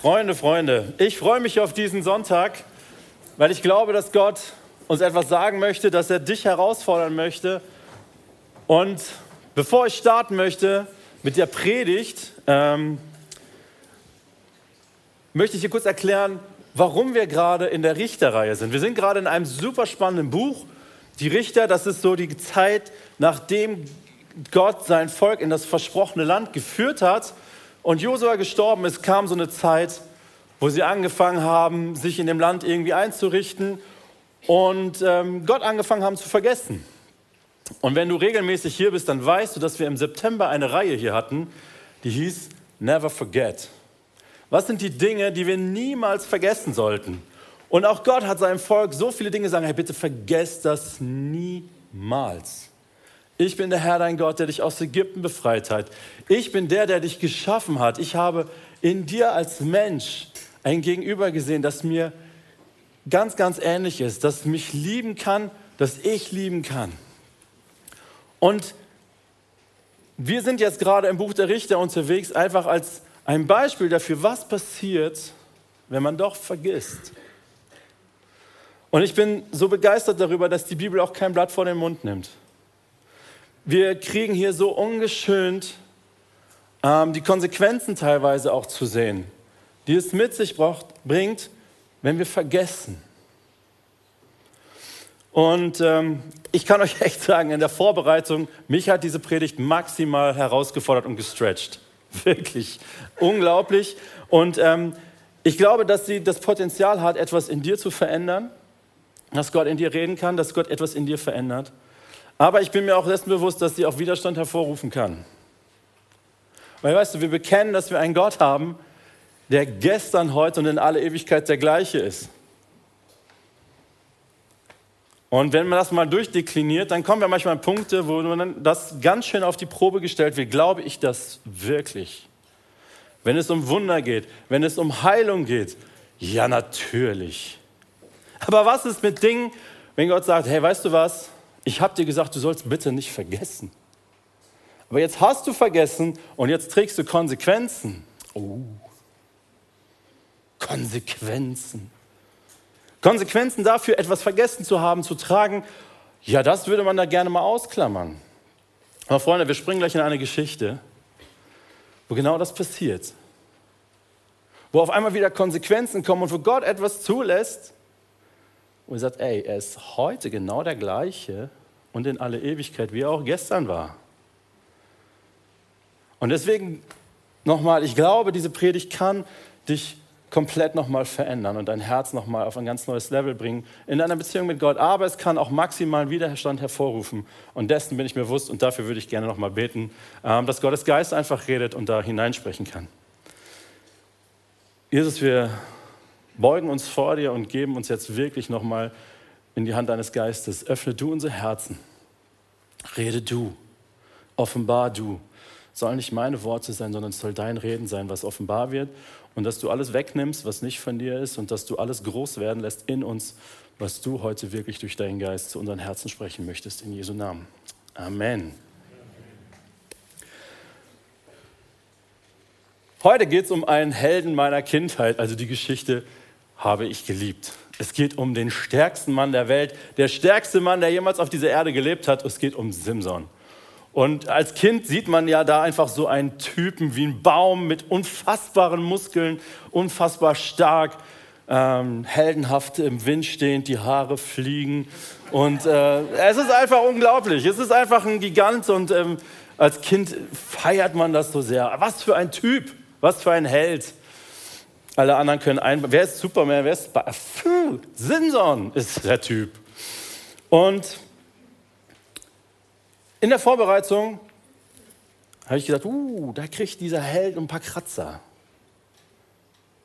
Freunde, Freunde, ich freue mich auf diesen Sonntag, weil ich glaube, dass Gott uns etwas sagen möchte, dass er dich herausfordern möchte. Und bevor ich starten möchte mit der Predigt, ähm, möchte ich hier kurz erklären, warum wir gerade in der Richterreihe sind. Wir sind gerade in einem super spannenden Buch. Die Richter, das ist so die Zeit, nachdem Gott sein Volk in das versprochene Land geführt hat und Josua gestorben ist, kam so eine Zeit, wo sie angefangen haben, sich in dem Land irgendwie einzurichten und ähm, Gott angefangen haben zu vergessen. Und wenn du regelmäßig hier bist, dann weißt du, dass wir im September eine Reihe hier hatten, die hieß Never Forget. Was sind die Dinge, die wir niemals vergessen sollten? Und auch Gott hat seinem Volk so viele Dinge gesagt, hey, bitte vergesst das niemals. Ich bin der Herr, dein Gott, der dich aus Ägypten befreit hat. Ich bin der, der dich geschaffen hat. Ich habe in dir als Mensch ein Gegenüber gesehen, das mir ganz, ganz ähnlich ist, das mich lieben kann, das ich lieben kann. Und wir sind jetzt gerade im Buch der Richter unterwegs, einfach als ein Beispiel dafür, was passiert, wenn man doch vergisst. Und ich bin so begeistert darüber, dass die Bibel auch kein Blatt vor den Mund nimmt wir kriegen hier so ungeschönt ähm, die Konsequenzen teilweise auch zu sehen, die es mit sich braucht, bringt, wenn wir vergessen. Und ähm, ich kann euch echt sagen, in der Vorbereitung, mich hat diese Predigt maximal herausgefordert und gestretched. Wirklich unglaublich. Und ähm, ich glaube, dass sie das Potenzial hat, etwas in dir zu verändern, dass Gott in dir reden kann, dass Gott etwas in dir verändert. Aber ich bin mir auch dessen bewusst, dass sie auch Widerstand hervorrufen kann. Weil weißt du, wir bekennen, dass wir einen Gott haben, der gestern, heute und in alle Ewigkeit der gleiche ist. Und wenn man das mal durchdekliniert, dann kommen wir manchmal an Punkte, wo man das ganz schön auf die Probe gestellt wird. Glaube ich das wirklich? Wenn es um Wunder geht, wenn es um Heilung geht, ja natürlich. Aber was ist mit Dingen, wenn Gott sagt, hey, weißt du was? Ich habe dir gesagt, du sollst bitte nicht vergessen. Aber jetzt hast du vergessen und jetzt trägst du Konsequenzen. Oh, Konsequenzen. Konsequenzen dafür, etwas vergessen zu haben, zu tragen, ja, das würde man da gerne mal ausklammern. Aber Freunde, wir springen gleich in eine Geschichte, wo genau das passiert. Wo auf einmal wieder Konsequenzen kommen und wo Gott etwas zulässt, und er sagt, ey, er ist heute genau der gleiche und in alle Ewigkeit, wie er auch gestern war. Und deswegen nochmal, ich glaube, diese Predigt kann dich komplett nochmal verändern und dein Herz nochmal auf ein ganz neues Level bringen in deiner Beziehung mit Gott. Aber es kann auch maximalen Widerstand hervorrufen. Und dessen bin ich mir bewusst und dafür würde ich gerne nochmal beten, ähm, dass Gottes Geist einfach redet und da hineinsprechen kann. Jesus, wir beugen uns vor dir und geben uns jetzt wirklich nochmal in die Hand deines Geistes. Öffne du unsere Herzen. Rede du. Offenbar du. Soll nicht meine Worte sein, sondern es soll dein Reden sein, was offenbar wird. Und dass du alles wegnimmst, was nicht von dir ist. Und dass du alles groß werden lässt in uns, was du heute wirklich durch deinen Geist zu unseren Herzen sprechen möchtest. In Jesu Namen. Amen. Heute geht es um einen Helden meiner Kindheit, also die Geschichte habe ich geliebt. Es geht um den stärksten Mann der Welt, der stärkste Mann, der jemals auf dieser Erde gelebt hat. Es geht um Simson. Und als Kind sieht man ja da einfach so einen Typen wie ein Baum mit unfassbaren Muskeln, unfassbar stark, ähm, heldenhaft im Wind stehend, die Haare fliegen. Und äh, es ist einfach unglaublich. Es ist einfach ein Gigant und ähm, als Kind feiert man das so sehr. Was für ein Typ, was für ein Held. Alle anderen können ein. Wer ist Superman? Wer ist. Pfuh, Simson ist der Typ. Und in der Vorbereitung habe ich gedacht, uh, da kriegt dieser Held ein paar Kratzer.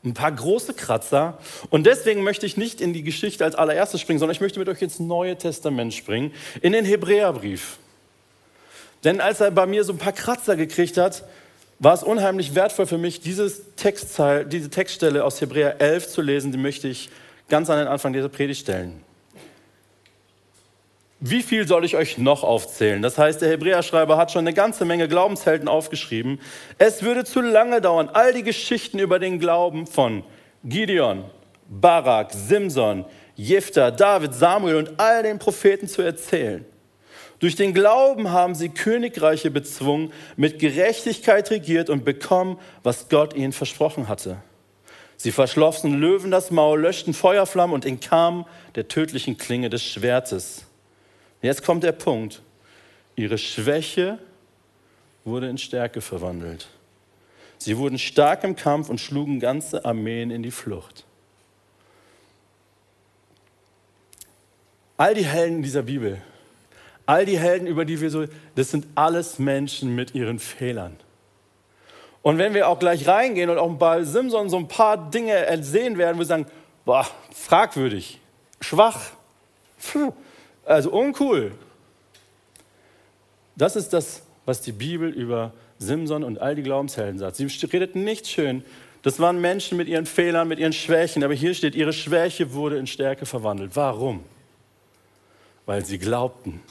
Ein paar große Kratzer. Und deswegen möchte ich nicht in die Geschichte als allererstes springen, sondern ich möchte mit euch ins Neue Testament springen, in den Hebräerbrief. Denn als er bei mir so ein paar Kratzer gekriegt hat, war es unheimlich wertvoll für mich, dieses Textteil, diese Textstelle aus Hebräer 11 zu lesen, die möchte ich ganz an den Anfang dieser Predigt stellen. wie viel soll ich euch noch aufzählen? Das heißt, der Hebräerschreiber hat schon eine ganze Menge Glaubenshelden aufgeschrieben. Es würde zu lange dauern, all die Geschichten über den Glauben von Gideon, Barak, Simson, Jephthah, David, Samuel und all den Propheten zu erzählen. Durch den Glauben haben sie Königreiche bezwungen, mit Gerechtigkeit regiert und bekommen, was Gott ihnen versprochen hatte. Sie verschlossen Löwen das Maul, löschten Feuerflammen und entkamen der tödlichen Klinge des Schwertes. Jetzt kommt der Punkt. Ihre Schwäche wurde in Stärke verwandelt. Sie wurden stark im Kampf und schlugen ganze Armeen in die Flucht. All die Helden dieser Bibel, all die Helden, über die wir so, das sind alles Menschen mit ihren Fehlern. Und wenn wir auch gleich reingehen und auch bei Simson so ein paar Dinge sehen werden, wo wir sagen, boah, fragwürdig, schwach, also uncool. Das ist das, was die Bibel über Simson und all die Glaubenshelden sagt. Sie redet nicht schön. Das waren Menschen mit ihren Fehlern, mit ihren Schwächen. Aber hier steht, ihre Schwäche wurde in Stärke verwandelt. Warum? Weil sie glaubten,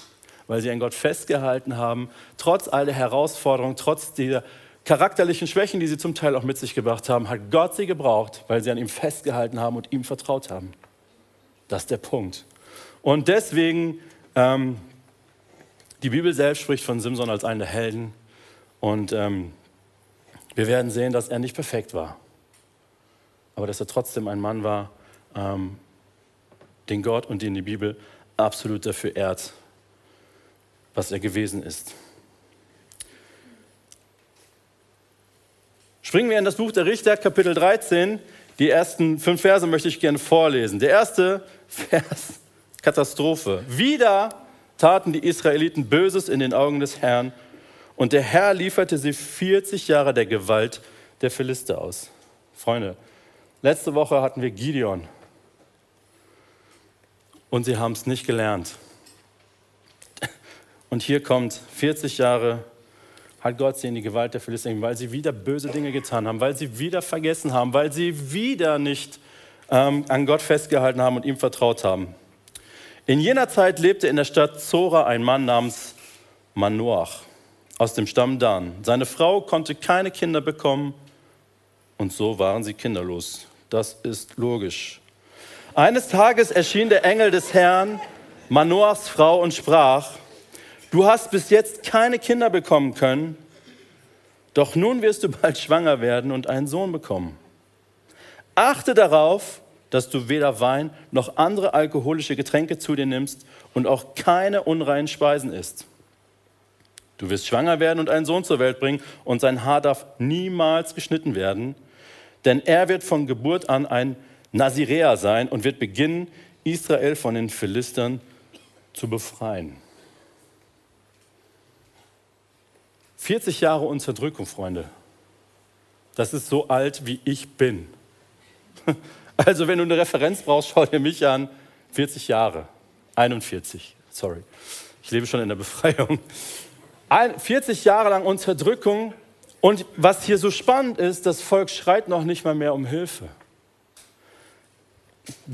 weil sie an Gott festgehalten haben, trotz all der Herausforderungen, trotz dieser charakterlichen Schwächen, die sie zum Teil auch mit sich gebracht haben, hat Gott sie gebraucht, weil sie an ihm festgehalten haben und ihm vertraut haben. Das ist der Punkt. Und deswegen, ähm, die Bibel selbst spricht von Simson als einen der Helden. Und ähm, wir werden sehen, dass er nicht perfekt war, aber dass er trotzdem ein Mann war, ähm, den Gott und den die Bibel absolut dafür ehrt, was er gewesen ist. Springen wir in das Buch der Richter, Kapitel 13. Die ersten fünf Verse möchte ich gerne vorlesen. Der erste Vers Katastrophe. Wieder taten die Israeliten Böses in den Augen des Herrn und der Herr lieferte sie 40 Jahre der Gewalt der Philister aus. Freunde, letzte Woche hatten wir Gideon und sie haben es nicht gelernt. Und hier kommt 40 Jahre hat Gott sie in die Gewalt der Philister, weil sie wieder böse Dinge getan haben, weil sie wieder vergessen haben, weil sie wieder nicht ähm, an Gott festgehalten haben und ihm vertraut haben. In jener Zeit lebte in der Stadt Zora ein Mann namens Manoach aus dem Stamm Dan. Seine Frau konnte keine Kinder bekommen und so waren sie kinderlos. Das ist logisch. Eines Tages erschien der Engel des Herrn, Manoachs Frau, und sprach, du hast bis jetzt keine Kinder bekommen können, doch nun wirst du bald schwanger werden und einen Sohn bekommen. Achte darauf, dass du weder Wein noch andere alkoholische Getränke zu dir nimmst und auch keine unreinen Speisen isst. Du wirst schwanger werden und einen Sohn zur Welt bringen und sein Haar darf niemals geschnitten werden, denn er wird von Geburt an ein Naziräer sein und wird beginnen, Israel von den Philistern zu befreien. 40 Jahre Unterdrückung, Freunde. Das ist so alt, wie ich bin. Also wenn du eine Referenz brauchst, schau dir mich an. 40 Jahre. 41, sorry. Ich lebe schon in der Befreiung. 40 Jahre lang Unterdrückung. Und was hier so spannend ist, das Volk schreit noch nicht mal mehr um Hilfe.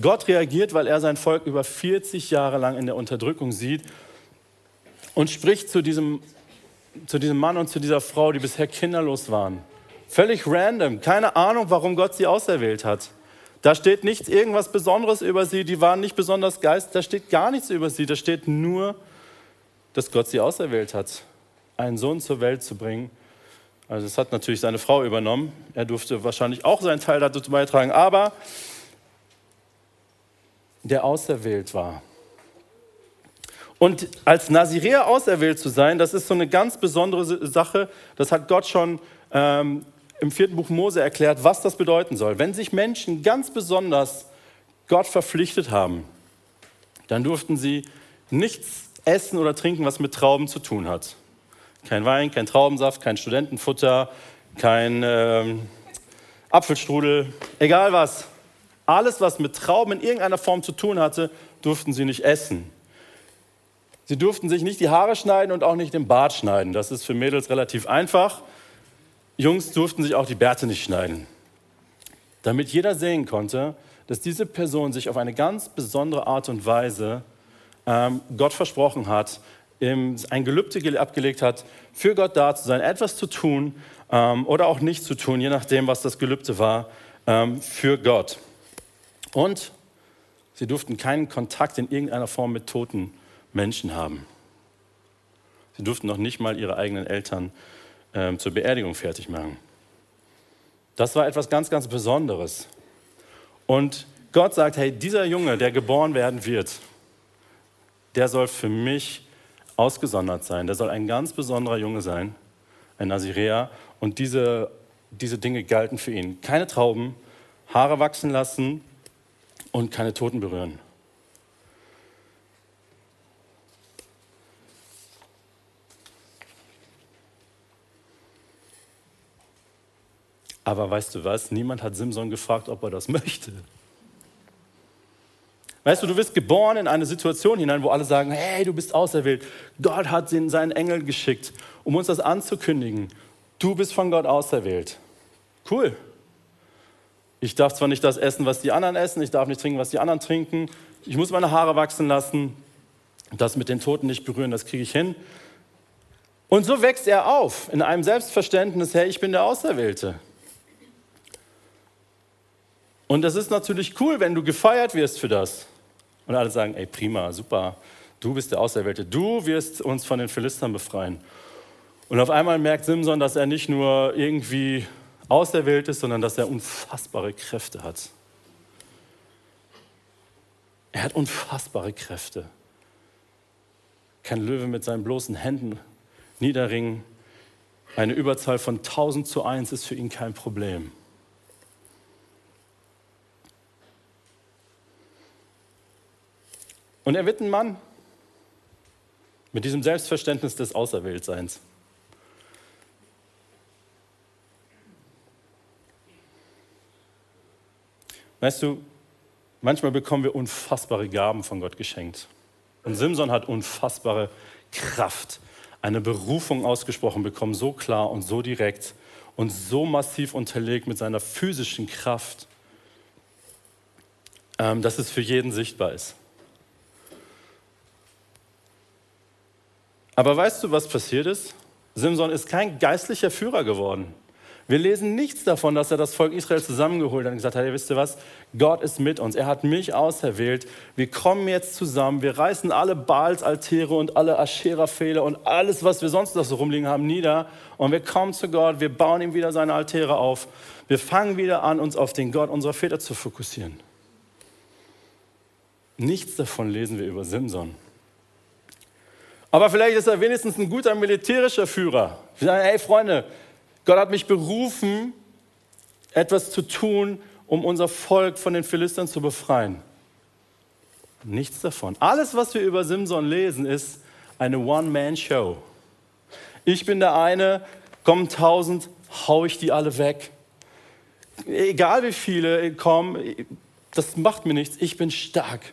Gott reagiert, weil er sein Volk über 40 Jahre lang in der Unterdrückung sieht und spricht zu diesem, zu diesem Mann und zu dieser Frau, die bisher kinderlos waren. Völlig random, keine Ahnung, warum Gott sie auserwählt hat. Da steht nichts, irgendwas Besonderes über sie, die waren nicht besonders geist, da steht gar nichts über sie, da steht nur, dass Gott sie auserwählt hat, einen Sohn zur Welt zu bringen. Also das hat natürlich seine Frau übernommen, er durfte wahrscheinlich auch seinen Teil dazu beitragen, aber der auserwählt war. Und als Naziräer auserwählt zu sein, das ist so eine ganz besondere Sache, das hat Gott schon ähm, im vierten Buch Mose erklärt, was das bedeuten soll. Wenn sich Menschen ganz besonders Gott verpflichtet haben, dann durften sie nichts essen oder trinken, was mit Trauben zu tun hat. Kein Wein, kein Traubensaft, kein Studentenfutter, kein äh, Apfelstrudel, egal was. Alles, was mit Trauben in irgendeiner Form zu tun hatte, durften sie nicht essen. Sie durften sich nicht die Haare schneiden und auch nicht den Bart schneiden. Das ist für Mädels relativ einfach. Jungs durften sich auch die Bärte nicht schneiden, damit jeder sehen konnte, dass diese Person sich auf eine ganz besondere Art und Weise ähm, Gott versprochen hat, ein Gelübde abgelegt hat, für Gott da zu sein, etwas zu tun ähm, oder auch nicht zu tun, je nachdem, was das Gelübde war, ähm, für Gott. Und sie durften keinen Kontakt in irgendeiner Form mit toten Menschen haben. Sie durften noch nicht mal ihre eigenen Eltern ähm, zur Beerdigung fertig machen. Das war etwas ganz, ganz Besonderes. Und Gott sagt, hey, dieser Junge, der geboren werden wird, der soll für mich ausgesondert sein. Der soll ein ganz besonderer Junge sein, ein Naziräer. Und diese, diese Dinge galten für ihn. Keine Trauben, Haare wachsen lassen und keine Toten berühren. Aber weißt du was? Niemand hat Simson gefragt, ob er das möchte. Weißt du, du wirst geboren in eine Situation hinein, wo alle sagen, hey, du bist auserwählt. Gott hat seinen Engel geschickt, um uns das anzukündigen. Du bist von Gott auserwählt. Cool. Ich darf zwar nicht das essen, was die anderen essen, ich darf nicht trinken, was die anderen trinken. Ich muss meine Haare wachsen lassen. Das mit den Toten nicht berühren, das kriege ich hin. Und so wächst er auf in einem Selbstverständnis, hey, ich bin der Auserwählte. Und das ist natürlich cool, wenn du gefeiert wirst für das. Und alle sagen, ey, prima, super, du bist der Auserwählte, du wirst uns von den Philistern befreien. Und auf einmal merkt Simson, dass er nicht nur irgendwie auserwählt ist, sondern dass er unfassbare Kräfte hat. Er hat unfassbare Kräfte. Kann Löwe mit seinen bloßen Händen niederringen. Eine Überzahl von 1000 zu 1 ist für ihn kein Problem. Und er wird ein Mann mit diesem Selbstverständnis des Auserwähltseins. Weißt du, manchmal bekommen wir unfassbare Gaben von Gott geschenkt. Und Simson hat unfassbare Kraft, eine Berufung ausgesprochen bekommen, so klar und so direkt und so massiv unterlegt mit seiner physischen Kraft, ähm, dass es für jeden sichtbar ist. Aber weißt du, was passiert ist? Simson ist kein geistlicher Führer geworden. Wir lesen nichts davon, dass er das Volk Israel zusammengeholt hat und gesagt hat, hey, wisst ihr was, Gott ist mit uns, er hat mich auserwählt, wir kommen jetzt zusammen, wir reißen alle Baals-Altäre und alle Aschera-Fehler und alles, was wir sonst noch so rumliegen haben, nieder und wir kommen zu Gott, wir bauen ihm wieder seine Altäre auf, wir fangen wieder an, uns auf den Gott unserer Väter zu fokussieren. Nichts davon lesen wir über Simson. Aber vielleicht ist er wenigstens ein guter militärischer Führer. Wir sagen, hey Freunde, Gott hat mich berufen, etwas zu tun, um unser Volk von den Philistern zu befreien. Nichts davon. Alles, was wir über Simson lesen, ist eine One-Man-Show. Ich bin der eine, kommen tausend, hau ich die alle weg. Egal wie viele kommen, das macht mir nichts. Ich bin stark.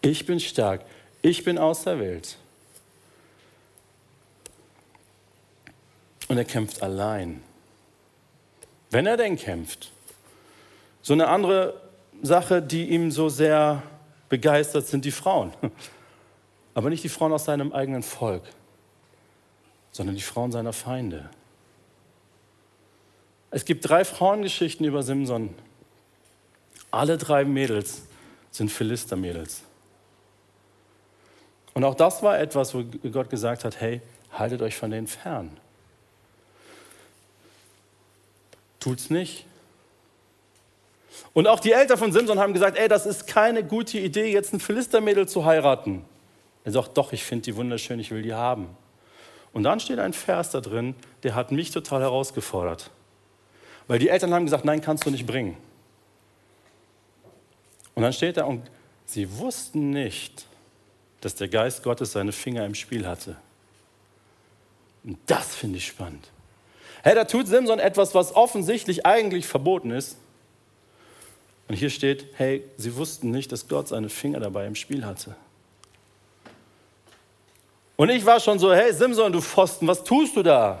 Ich bin stark. Ich bin auserwählt. Und er kämpft allein. Wenn er denn kämpft. So eine andere Sache, die ihm so sehr begeistert, sind die Frauen. Aber nicht die Frauen aus seinem eigenen Volk, sondern die Frauen seiner Feinde. Es gibt drei Frauengeschichten über Simson. Alle drei Mädels sind Philister-Mädels. Und auch das war etwas, wo Gott gesagt hat, hey, haltet euch von denen fern. Tut's nicht. Und auch die Eltern von Simson haben gesagt, ey, das ist keine gute Idee, jetzt ein Philistermädel zu heiraten. Er sagt, doch, ich finde die wunderschön, ich will die haben. Und dann steht ein Vers da drin, der hat mich total herausgefordert. Weil die Eltern haben gesagt, nein, kannst du nicht bringen. Und dann steht da, und sie wussten nicht, dass der Geist Gottes seine Finger im Spiel hatte. Und das finde ich spannend. Hey, da tut Simson etwas, was offensichtlich eigentlich verboten ist. Und hier steht, hey, sie wussten nicht, dass Gott seine Finger dabei im Spiel hatte. Und ich war schon so, hey Simson, du Pfosten, was tust du da?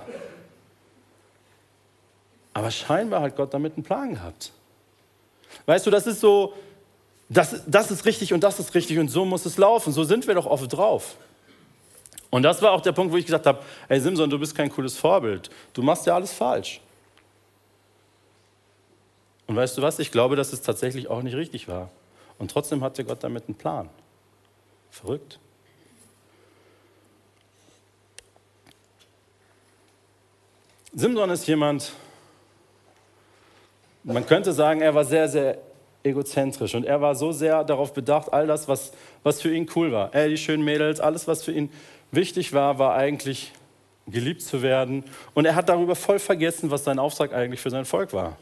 Aber scheinbar hat Gott damit einen Plan gehabt. Weißt du, das ist so, das, das ist richtig und das ist richtig und so muss es laufen. So sind wir doch oft drauf. Und das war auch der Punkt, wo ich gesagt habe, hey Simson, du bist kein cooles Vorbild. Du machst ja alles falsch. Und weißt du was? Ich glaube, dass es tatsächlich auch nicht richtig war. Und trotzdem hatte Gott damit einen Plan. Verrückt. Simson ist jemand, man könnte sagen, er war sehr, sehr egozentrisch und er war so sehr darauf bedacht, all das, was, was für ihn cool war. Er, die schönen Mädels, alles, was für ihn wichtig war, war eigentlich geliebt zu werden. Und er hat darüber voll vergessen, was sein Auftrag eigentlich für sein Volk war.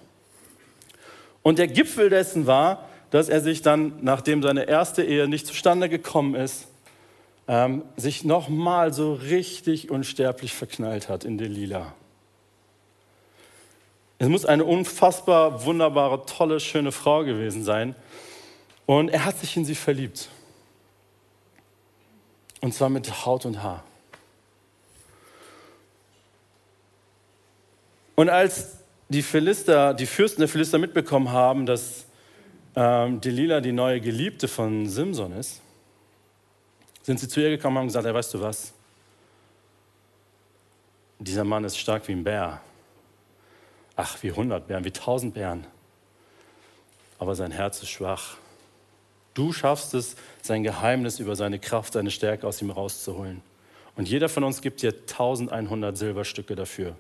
Und der Gipfel dessen war, dass er sich dann, nachdem seine erste Ehe nicht zustande gekommen ist, ähm, sich nochmal so richtig unsterblich verknallt hat in Delila. Es muss eine unfassbar wunderbare, tolle, schöne Frau gewesen sein. Und er hat sich in sie verliebt. Und zwar mit Haut und Haar. Und als die Philister, die Fürsten der Philister mitbekommen haben, dass ähm, Delila die neue Geliebte von Simson ist, sind sie zu ihr gekommen und haben gesagt, hey, weißt du was? Dieser Mann ist stark wie ein Bär. Ach, wie 100 Bären, wie 1000 Bären. Aber sein Herz ist schwach. Du schaffst es, sein Geheimnis über seine Kraft, seine Stärke aus ihm rauszuholen. Und jeder von uns gibt dir 1100 Silberstücke dafür.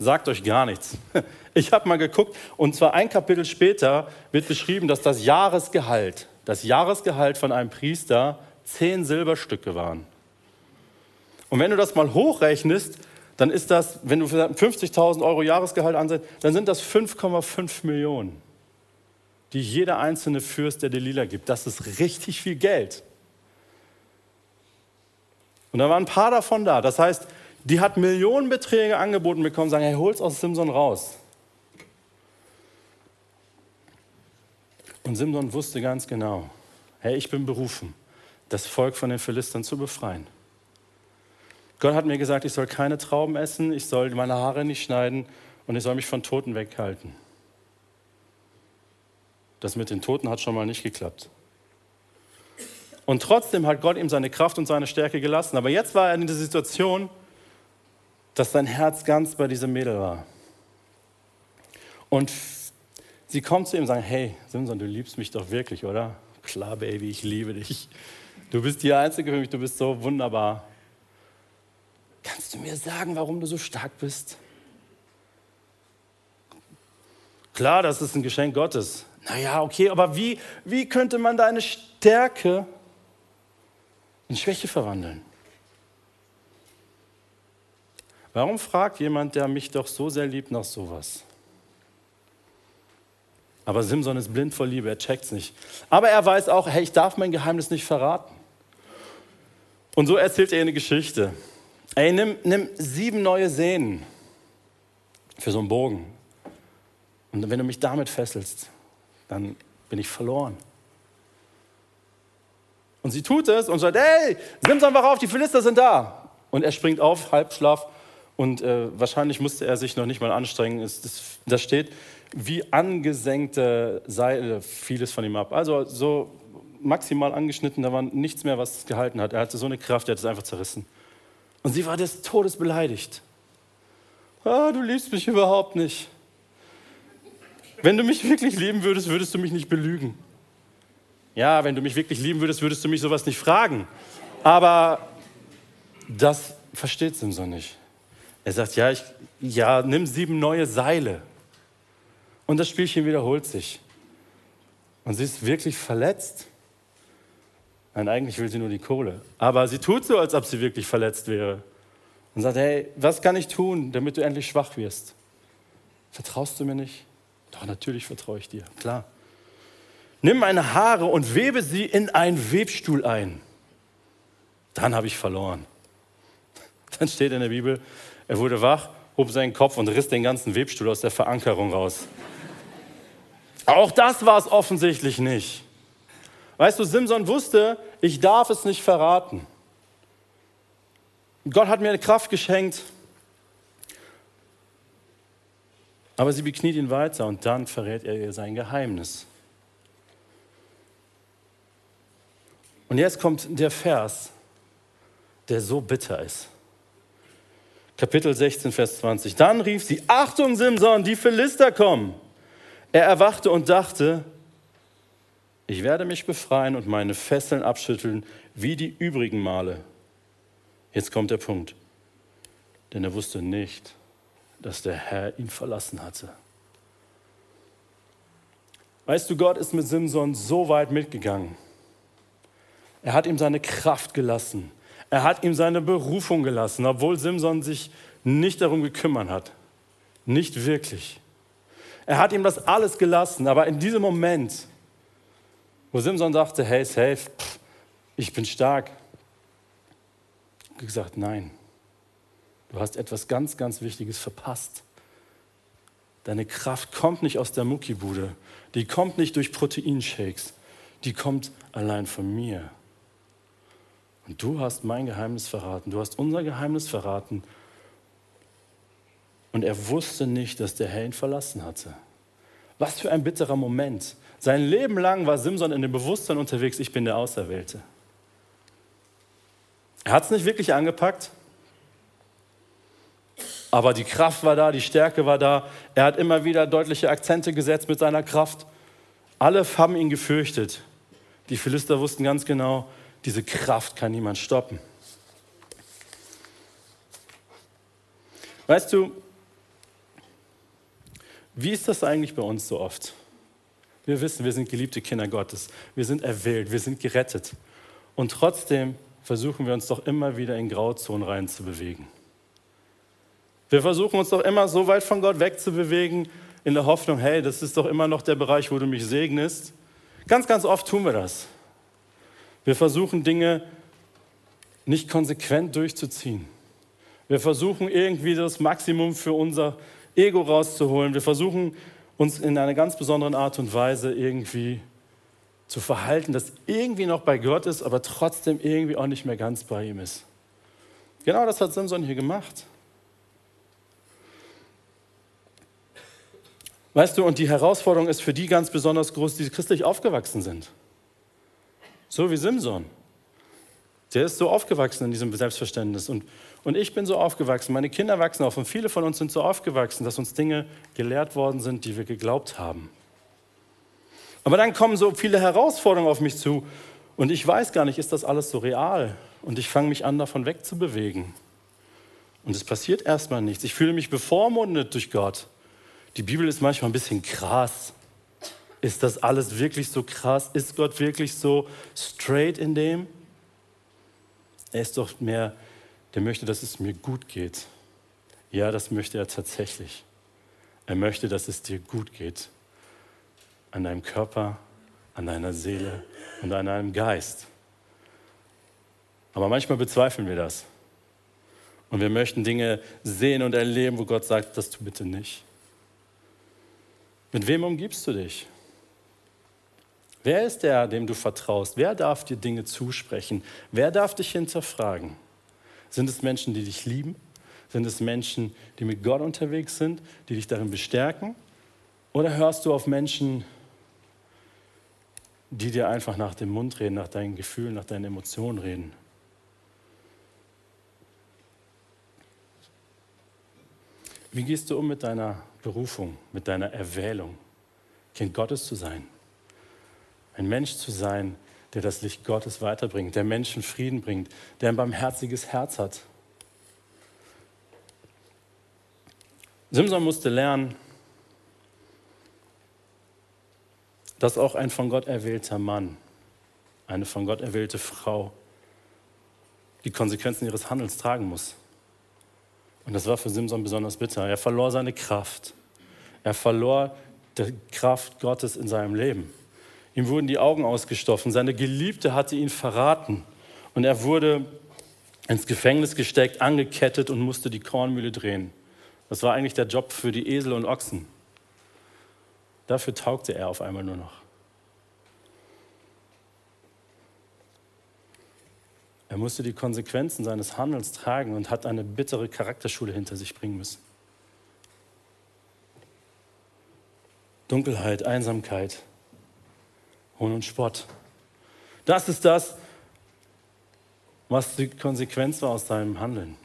Sagt euch gar nichts. Ich habe mal geguckt und zwar ein Kapitel später wird beschrieben, dass das Jahresgehalt, das Jahresgehalt von einem Priester 10 Silberstücke waren. Und wenn du das mal hochrechnest, dann ist das, wenn du 50.000 Euro Jahresgehalt ansetzt, dann sind das 5,5 Millionen, die jeder einzelne Fürst der Delila gibt. Das ist richtig viel Geld. Und da waren ein paar davon da. Das heißt, die hat Millionenbeträge angeboten bekommen, sagen, hey, hol's aus Simson raus. Und Simson wusste ganz genau, hey, ich bin berufen, das Volk von den Philistern zu befreien. Gott hat mir gesagt, ich soll keine Trauben essen, ich soll meine Haare nicht schneiden und ich soll mich von Toten weghalten. Das mit den Toten hat schon mal nicht geklappt. Und trotzdem hat Gott ihm seine Kraft und seine Stärke gelassen. Aber jetzt war er in der Situation, dass sein Herz ganz bei diesem Mädel war. Und sie kommt zu ihm und sagt, hey, Simson, du liebst mich doch wirklich, oder? Klar, Baby, ich liebe dich. Du bist die Einzige für mich, du bist so wunderbar. Kannst du mir sagen, warum du so stark bist? Klar, das ist ein Geschenk Gottes. Naja, okay, aber wie, wie könnte man deine Stärke in Schwäche verwandeln? Warum fragt jemand, der mich doch so sehr liebt, nach sowas? Aber Simson ist blind vor Liebe, er checkt es nicht. Aber er weiß auch, hey, ich darf mein Geheimnis nicht verraten. Und so erzählt er eine Geschichte. Ey, nimm, nimm sieben neue Sehnen für so einen Bogen. Und wenn du mich damit fesselst, dann bin ich verloren. Und sie tut es und sagt, hey, Simson, wach auf, die Philister sind da. Und er springt auf, Halbschlaf. Und äh, wahrscheinlich musste er sich noch nicht mal anstrengen. Es, das, das steht, wie angesenkte Seile fiel es von ihm ab. Also so maximal angeschnitten, da war nichts mehr, was gehalten hat. Er hatte so eine Kraft, er hat es einfach zerrissen. Und sie war des Todes beleidigt. Ah, du liebst mich überhaupt nicht. Wenn du mich wirklich lieben würdest, würdest du mich nicht belügen. Ja, wenn du mich wirklich lieben würdest, würdest du mich sowas nicht fragen. Aber das versteht Simson nicht. Er sagt, ja, ich, ja, nimm sieben neue Seile. Und das Spielchen wiederholt sich. Und sie ist wirklich verletzt. Nein, eigentlich will sie nur die Kohle. Aber sie tut so, als ob sie wirklich verletzt wäre. Und sagt, hey, was kann ich tun, damit du endlich schwach wirst? Vertraust du mir nicht? Doch, natürlich vertraue ich dir, klar. Nimm meine Haare und webe sie in einen Webstuhl ein. Dann habe ich verloren. Dann steht in der Bibel, er wurde wach, hob seinen Kopf und riss den ganzen Webstuhl aus der Verankerung raus. Auch das war es offensichtlich nicht. Weißt du, Simson wusste, ich darf es nicht verraten. Gott hat mir eine Kraft geschenkt. Aber sie bekniet ihn weiter und dann verrät er ihr sein Geheimnis. Und jetzt kommt der Vers, der so bitter ist. Kapitel 16, Vers 20. Dann rief sie, Achtung Simson, die Philister kommen. Er erwachte und dachte, ich werde mich befreien und meine Fesseln abschütteln wie die übrigen Male. Jetzt kommt der Punkt. Denn er wusste nicht, dass der Herr ihn verlassen hatte. Weißt du, Gott ist mit Simson so weit mitgegangen. Er hat ihm seine Kraft gelassen. Er hat ihm seine Berufung gelassen, obwohl Simson sich nicht darum gekümmert hat. Nicht wirklich. Er hat ihm das alles gelassen, aber in diesem Moment, wo Simson dachte, hey, safe, ich bin stark, gesagt, nein, du hast etwas ganz, ganz Wichtiges verpasst. Deine Kraft kommt nicht aus der Muckibude, die kommt nicht durch Proteinshakes, die kommt allein von mir. Und du hast mein Geheimnis verraten, du hast unser Geheimnis verraten. Und er wusste nicht, dass der Herr ihn verlassen hatte. Was für ein bitterer Moment. Sein Leben lang war Simson in dem Bewusstsein unterwegs, ich bin der Auserwählte. Er hat es nicht wirklich angepackt, aber die Kraft war da, die Stärke war da. Er hat immer wieder deutliche Akzente gesetzt mit seiner Kraft. Alle haben ihn gefürchtet. Die Philister wussten ganz genau, diese Kraft kann niemand stoppen. Weißt du, wie ist das eigentlich bei uns so oft? Wir wissen, wir sind geliebte Kinder Gottes. Wir sind erwählt, wir sind gerettet. Und trotzdem versuchen wir uns doch immer wieder in Grauzonen reinzubewegen. Wir versuchen uns doch immer so weit von Gott wegzubewegen, in der Hoffnung, hey, das ist doch immer noch der Bereich, wo du mich segnest. Ganz, ganz oft tun wir das. Wir versuchen Dinge nicht konsequent durchzuziehen. Wir versuchen irgendwie das Maximum für unser Ego rauszuholen. Wir versuchen uns in einer ganz besonderen Art und Weise irgendwie zu verhalten, das irgendwie noch bei Gott ist, aber trotzdem irgendwie auch nicht mehr ganz bei ihm ist. Genau das hat Simson hier gemacht. Weißt du, und die Herausforderung ist für die ganz besonders groß, die christlich aufgewachsen sind. So wie Simson. Der ist so aufgewachsen in diesem Selbstverständnis. Und, und ich bin so aufgewachsen, meine Kinder wachsen auf und viele von uns sind so aufgewachsen, dass uns Dinge gelehrt worden sind, die wir geglaubt haben. Aber dann kommen so viele Herausforderungen auf mich zu und ich weiß gar nicht, ist das alles so real? Und ich fange mich an, davon wegzubewegen. Und es passiert erstmal nichts. Ich fühle mich bevormundet durch Gott. Die Bibel ist manchmal ein bisschen krass. Ist das alles wirklich so krass? Ist Gott wirklich so straight in dem? Er ist doch mehr, der möchte, dass es mir gut geht. Ja, das möchte er tatsächlich. Er möchte, dass es dir gut geht. An deinem Körper, an deiner Seele und an deinem Geist. Aber manchmal bezweifeln wir das. Und wir möchten Dinge sehen und erleben, wo Gott sagt, das tu bitte nicht. Mit wem umgibst du dich? Wer ist der, dem du vertraust? Wer darf dir Dinge zusprechen? Wer darf dich hinterfragen? Sind es Menschen, die dich lieben? Sind es Menschen, die mit Gott unterwegs sind, die dich darin bestärken? Oder hörst du auf Menschen, die dir einfach nach dem Mund reden, nach deinen Gefühlen, nach deinen Emotionen reden? Wie gehst du um mit deiner Berufung, mit deiner Erwählung, Kind Gottes zu sein? Ein Mensch zu sein, der das Licht Gottes weiterbringt, der Menschen Frieden bringt, der ein barmherziges Herz hat. Simson musste lernen, dass auch ein von Gott erwählter Mann, eine von Gott erwählte Frau die Konsequenzen ihres Handels tragen muss. Und das war für Simson besonders bitter. Er verlor seine Kraft. Er verlor die Kraft Gottes in seinem Leben. Ihm wurden die Augen ausgestochen. Seine Geliebte hatte ihn verraten. Und er wurde ins Gefängnis gesteckt, angekettet und musste die Kornmühle drehen. Das war eigentlich der Job für die Esel und Ochsen. Dafür taugte er auf einmal nur noch. Er musste die Konsequenzen seines Handelns tragen und hat eine bittere Charakterschule hinter sich bringen müssen. Dunkelheit, Einsamkeit, Hohn und Spott. Das ist das, was die Konsequenz war aus seinem Handeln.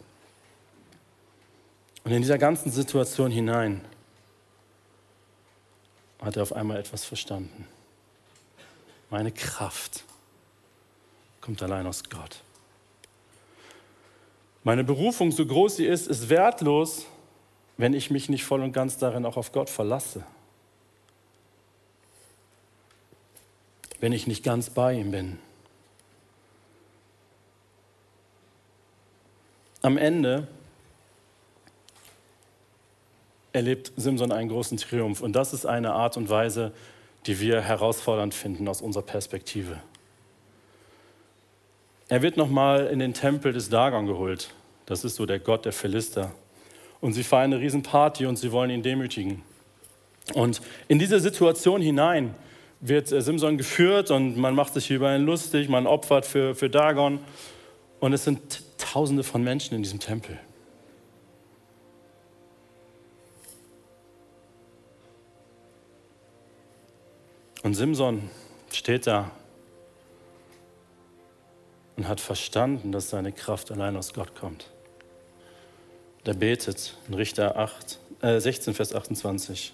Und in dieser ganzen Situation hinein hat er auf einmal etwas verstanden. Meine Kraft kommt allein aus Gott. Meine Berufung, so groß sie ist, ist wertlos, wenn ich mich nicht voll und ganz darin auch auf Gott verlasse. Wenn ich nicht ganz bei ihm bin. Am Ende erlebt Simson einen großen Triumph. Und das ist eine Art und Weise, die wir herausfordernd finden aus unserer Perspektive. Er wird nochmal in den Tempel des Dagon geholt. Das ist so der Gott der Philister. Und sie feiern eine Riesenparty und sie wollen ihn demütigen. Und in diese Situation hinein wird äh, Simson geführt und man macht sich über ihn lustig, man opfert für, für Dagon. Und es sind Tausende von Menschen in diesem Tempel. Und Simson steht da und hat verstanden, dass seine Kraft allein aus Gott kommt. Der betet in Richter 8, äh 16, Vers 28.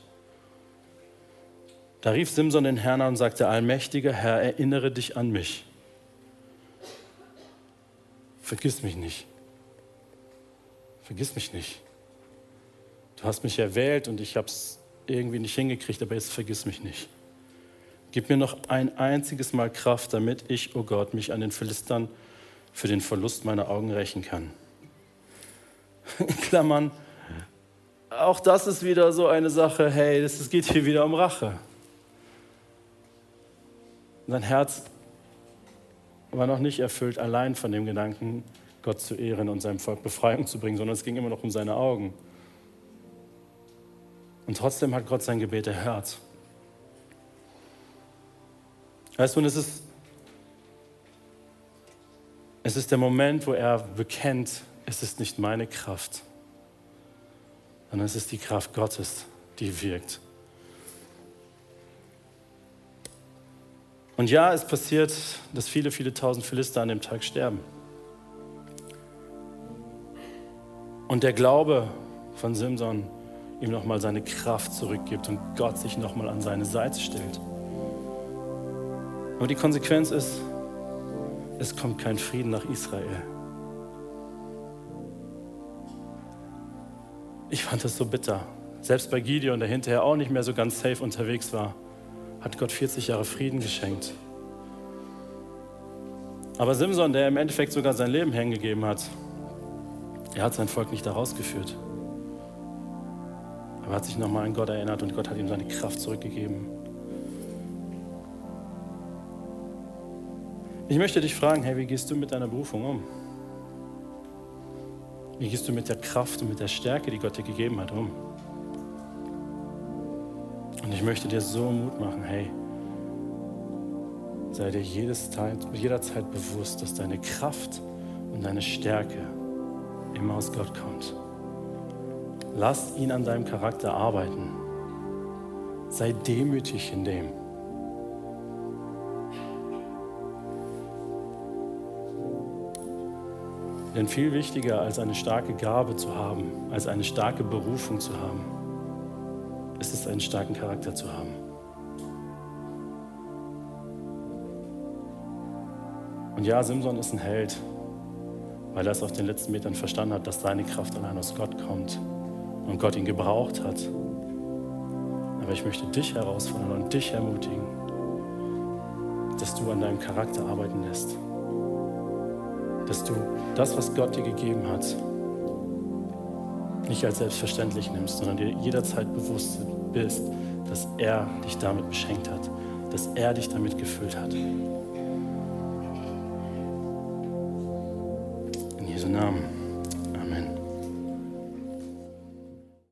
Da rief Simson den Herrn an und sagte, allmächtiger Herr, erinnere dich an mich. Vergiss mich nicht. Vergiss mich nicht. Du hast mich erwählt und ich habe es irgendwie nicht hingekriegt, aber jetzt vergiss mich nicht. Gib mir noch ein einziges Mal Kraft, damit ich, oh Gott, mich an den Philistern für den Verlust meiner Augen rächen kann. Klammern, auch das ist wieder so eine Sache, hey, es geht hier wieder um Rache. Sein Herz war noch nicht erfüllt allein von dem Gedanken, Gott zu ehren und seinem Volk Befreiung zu bringen, sondern es ging immer noch um seine Augen. Und trotzdem hat Gott sein Gebet erhört. Weißt du, und es ist, es ist der Moment, wo er bekennt, es ist nicht meine Kraft, sondern es ist die Kraft Gottes, die wirkt. Und ja, es passiert, dass viele, viele tausend Philister an dem Tag sterben. Und der Glaube von Simson ihm nochmal seine Kraft zurückgibt und Gott sich nochmal an seine Seite stellt. Aber die Konsequenz ist, es kommt kein Frieden nach Israel. Ich fand das so bitter. Selbst bei Gideon, der hinterher auch nicht mehr so ganz safe unterwegs war, hat Gott 40 Jahre Frieden geschenkt. Aber Simson, der im Endeffekt sogar sein Leben hingegeben hat, er hat sein Volk nicht da rausgeführt. Aber er hat sich nochmal an Gott erinnert und Gott hat ihm seine Kraft zurückgegeben. Ich möchte dich fragen, hey, wie gehst du mit deiner Berufung um? Wie gehst du mit der Kraft und mit der Stärke, die Gott dir gegeben hat, um? Und ich möchte dir so Mut machen, hey, sei dir jedes Zeit, jederzeit bewusst, dass deine Kraft und deine Stärke immer aus Gott kommt. Lass ihn an deinem Charakter arbeiten. Sei demütig in dem. Denn viel wichtiger als eine starke Gabe zu haben, als eine starke Berufung zu haben, ist es, einen starken Charakter zu haben. Und ja, Simson ist ein Held, weil er es auf den letzten Metern verstanden hat, dass seine Kraft allein aus Gott kommt und Gott ihn gebraucht hat. Aber ich möchte dich herausfordern und dich ermutigen, dass du an deinem Charakter arbeiten lässt dass du das, was Gott dir gegeben hat, nicht als selbstverständlich nimmst, sondern dir jederzeit bewusst bist, dass er dich damit beschenkt hat, dass er dich damit gefüllt hat.